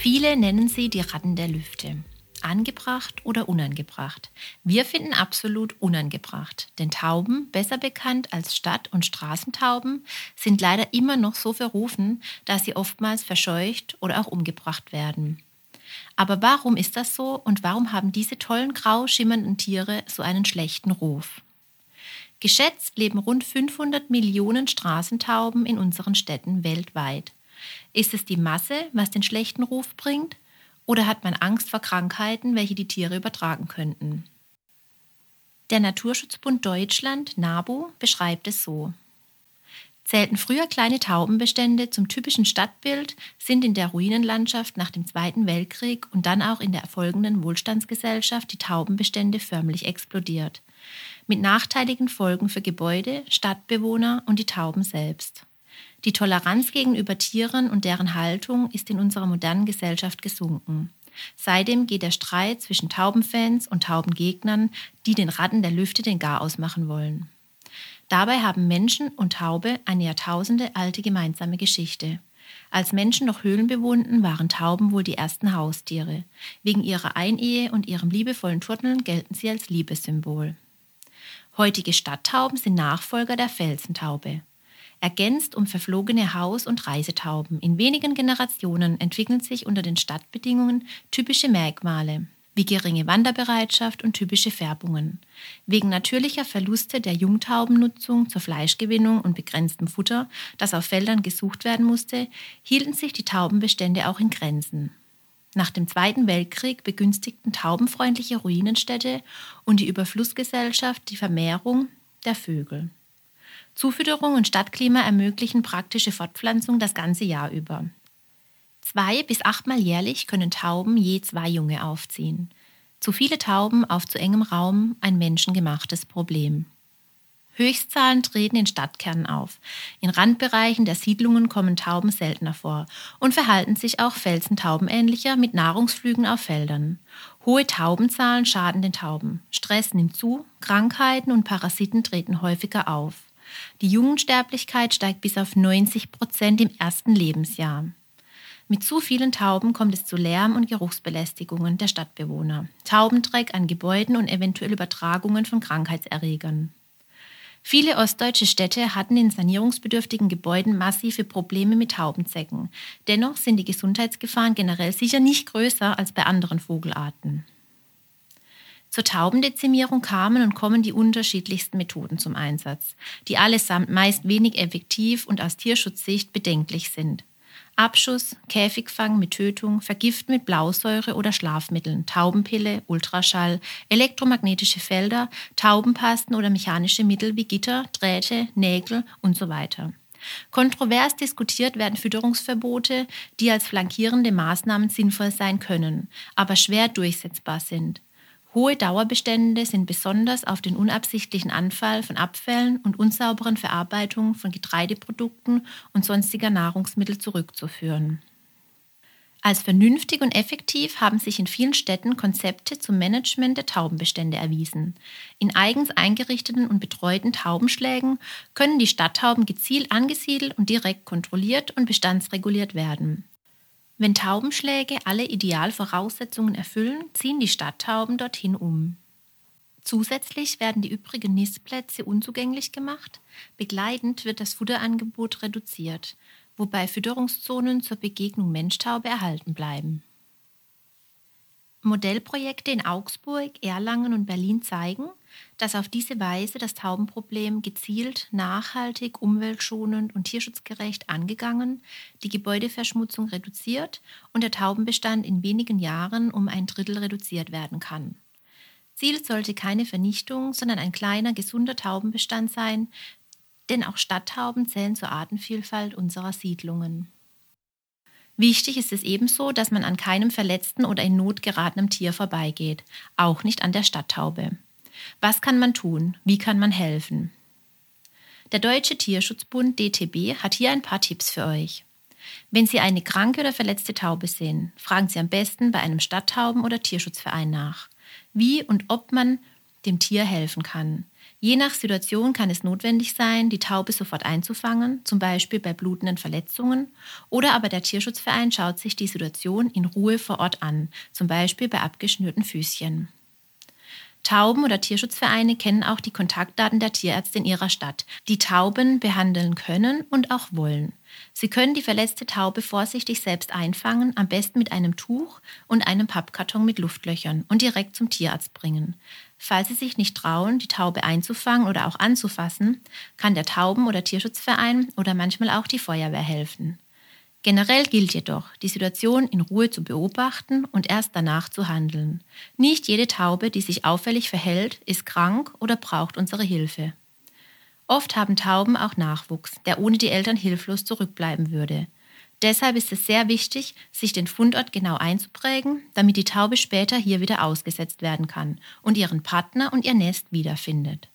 Viele nennen sie die Ratten der Lüfte. Angebracht oder unangebracht? Wir finden absolut unangebracht, denn Tauben, besser bekannt als Stadt- und Straßentauben, sind leider immer noch so verrufen, dass sie oftmals verscheucht oder auch umgebracht werden. Aber warum ist das so und warum haben diese tollen grau schimmernden Tiere so einen schlechten Ruf? Geschätzt leben rund 500 Millionen Straßentauben in unseren Städten weltweit. Ist es die Masse, was den schlechten Ruf bringt? Oder hat man Angst vor Krankheiten, welche die Tiere übertragen könnten? Der Naturschutzbund Deutschland, NABU, beschreibt es so. Zählten früher kleine Taubenbestände zum typischen Stadtbild, sind in der Ruinenlandschaft nach dem Zweiten Weltkrieg und dann auch in der folgenden Wohlstandsgesellschaft die Taubenbestände förmlich explodiert. Mit nachteiligen Folgen für Gebäude, Stadtbewohner und die Tauben selbst. Die Toleranz gegenüber Tieren und deren Haltung ist in unserer modernen Gesellschaft gesunken. Seitdem geht der Streit zwischen Taubenfans und Taubengegnern, die den Ratten der Lüfte den Garaus machen wollen. Dabei haben Menschen und Taube eine Jahrtausende alte gemeinsame Geschichte. Als Menschen noch Höhlen bewohnten, waren Tauben wohl die ersten Haustiere. Wegen ihrer Einehe und ihrem liebevollen Turteln gelten sie als Liebessymbol. Heutige Stadttauben sind Nachfolger der Felsentaube ergänzt um verflogene Haus- und Reisetauben. In wenigen Generationen entwickeln sich unter den Stadtbedingungen typische Merkmale wie geringe Wanderbereitschaft und typische Färbungen. Wegen natürlicher Verluste der Jungtaubennutzung zur Fleischgewinnung und begrenztem Futter, das auf Feldern gesucht werden musste, hielten sich die Taubenbestände auch in Grenzen. Nach dem Zweiten Weltkrieg begünstigten taubenfreundliche Ruinenstädte und die Überflussgesellschaft die Vermehrung der Vögel. Zufütterung und Stadtklima ermöglichen praktische Fortpflanzung das ganze Jahr über. Zwei bis achtmal jährlich können Tauben je zwei Junge aufziehen. Zu viele Tauben auf zu engem Raum ein menschengemachtes Problem. Höchstzahlen treten in Stadtkernen auf. In Randbereichen der Siedlungen kommen Tauben seltener vor und verhalten sich auch Felsentaubenähnlicher mit Nahrungsflügen auf Feldern. Hohe Taubenzahlen schaden den Tauben. Stress nimmt zu, Krankheiten und Parasiten treten häufiger auf. Die Jugendsterblichkeit steigt bis auf 90 Prozent im ersten Lebensjahr. Mit zu vielen Tauben kommt es zu Lärm- und Geruchsbelästigungen der Stadtbewohner, Taubendreck an Gebäuden und eventuell Übertragungen von Krankheitserregern. Viele ostdeutsche Städte hatten in sanierungsbedürftigen Gebäuden massive Probleme mit Taubenzecken. Dennoch sind die Gesundheitsgefahren generell sicher nicht größer als bei anderen Vogelarten. Zur Taubendezimierung kamen und kommen die unterschiedlichsten Methoden zum Einsatz, die allesamt meist wenig effektiv und aus Tierschutzsicht bedenklich sind. Abschuss, Käfigfang mit Tötung, Vergiften mit Blausäure oder Schlafmitteln, Taubenpille, Ultraschall, elektromagnetische Felder, Taubenpasten oder mechanische Mittel wie Gitter, Drähte, Nägel und so weiter. Kontrovers diskutiert werden Fütterungsverbote, die als flankierende Maßnahmen sinnvoll sein können, aber schwer durchsetzbar sind. Hohe Dauerbestände sind besonders auf den unabsichtlichen Anfall von Abfällen und unsauberen Verarbeitungen von Getreideprodukten und sonstiger Nahrungsmittel zurückzuführen. Als vernünftig und effektiv haben sich in vielen Städten Konzepte zum Management der Taubenbestände erwiesen. In eigens eingerichteten und betreuten Taubenschlägen können die Stadttauben gezielt angesiedelt und direkt kontrolliert und bestandsreguliert werden. Wenn Taubenschläge alle Idealvoraussetzungen erfüllen, ziehen die Stadttauben dorthin um. Zusätzlich werden die übrigen Nistplätze unzugänglich gemacht. Begleitend wird das Futterangebot reduziert, wobei Fütterungszonen zur Begegnung Menschtaube erhalten bleiben. Modellprojekte in Augsburg, Erlangen und Berlin zeigen, dass auf diese Weise das Taubenproblem gezielt, nachhaltig, umweltschonend und tierschutzgerecht angegangen, die Gebäudeverschmutzung reduziert und der Taubenbestand in wenigen Jahren um ein Drittel reduziert werden kann. Ziel sollte keine Vernichtung, sondern ein kleiner, gesunder Taubenbestand sein, denn auch Stadttauben zählen zur Artenvielfalt unserer Siedlungen. Wichtig ist es ebenso, dass man an keinem verletzten oder in Not geratenen Tier vorbeigeht, auch nicht an der Stadttaube. Was kann man tun? Wie kann man helfen? Der Deutsche Tierschutzbund DTB hat hier ein paar Tipps für euch. Wenn Sie eine kranke oder verletzte Taube sehen, fragen Sie am besten bei einem Stadttauben- oder Tierschutzverein nach, wie und ob man dem Tier helfen kann. Je nach Situation kann es notwendig sein, die Taube sofort einzufangen, zum Beispiel bei blutenden Verletzungen, oder aber der Tierschutzverein schaut sich die Situation in Ruhe vor Ort an, zum Beispiel bei abgeschnürten Füßchen. Tauben- oder Tierschutzvereine kennen auch die Kontaktdaten der Tierärzte in ihrer Stadt, die Tauben behandeln können und auch wollen. Sie können die verletzte Taube vorsichtig selbst einfangen, am besten mit einem Tuch und einem Pappkarton mit Luftlöchern und direkt zum Tierarzt bringen. Falls Sie sich nicht trauen, die Taube einzufangen oder auch anzufassen, kann der Tauben- oder Tierschutzverein oder manchmal auch die Feuerwehr helfen. Generell gilt jedoch, die Situation in Ruhe zu beobachten und erst danach zu handeln. Nicht jede Taube, die sich auffällig verhält, ist krank oder braucht unsere Hilfe. Oft haben Tauben auch Nachwuchs, der ohne die Eltern hilflos zurückbleiben würde. Deshalb ist es sehr wichtig, sich den Fundort genau einzuprägen, damit die Taube später hier wieder ausgesetzt werden kann und ihren Partner und ihr Nest wiederfindet.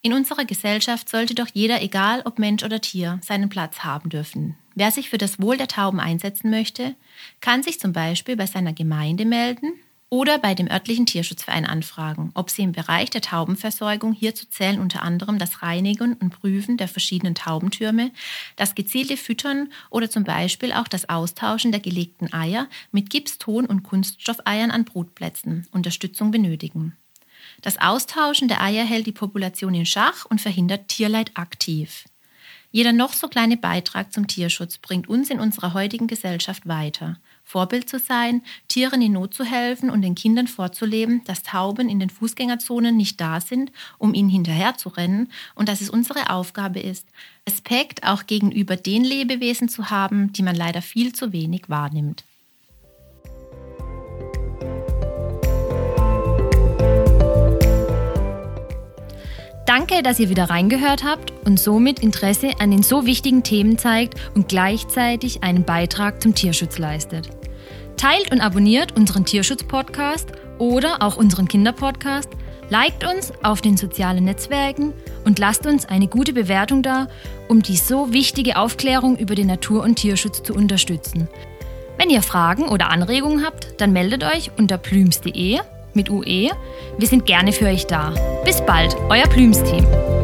In unserer Gesellschaft sollte doch jeder, egal ob Mensch oder Tier, seinen Platz haben dürfen. Wer sich für das Wohl der Tauben einsetzen möchte, kann sich zum Beispiel bei seiner Gemeinde melden oder bei dem örtlichen Tierschutzverein anfragen, ob sie im Bereich der Taubenversorgung hierzu zählen unter anderem das Reinigen und Prüfen der verschiedenen Taubentürme, das gezielte Füttern oder zum Beispiel auch das Austauschen der gelegten Eier mit Gipston- und Kunststoffeiern an Brutplätzen Unterstützung benötigen. Das Austauschen der Eier hält die Population in Schach und verhindert Tierleid aktiv. Jeder noch so kleine Beitrag zum Tierschutz bringt uns in unserer heutigen Gesellschaft weiter. Vorbild zu sein, Tieren in Not zu helfen und den Kindern vorzuleben, dass Tauben in den Fußgängerzonen nicht da sind, um ihnen hinterher zu rennen und dass es unsere Aufgabe ist, Respekt auch gegenüber den Lebewesen zu haben, die man leider viel zu wenig wahrnimmt. Danke, dass ihr wieder reingehört habt und somit Interesse an den so wichtigen Themen zeigt und gleichzeitig einen Beitrag zum Tierschutz leistet. Teilt und abonniert unseren Tierschutz-Podcast oder auch unseren Kinderpodcast, liked uns auf den sozialen Netzwerken und lasst uns eine gute Bewertung da, um die so wichtige Aufklärung über den Natur- und Tierschutz zu unterstützen. Wenn ihr Fragen oder Anregungen habt, dann meldet euch unter plüms.de mit UE. Wir sind gerne für euch da. Bis bald, euer Plüms-Team.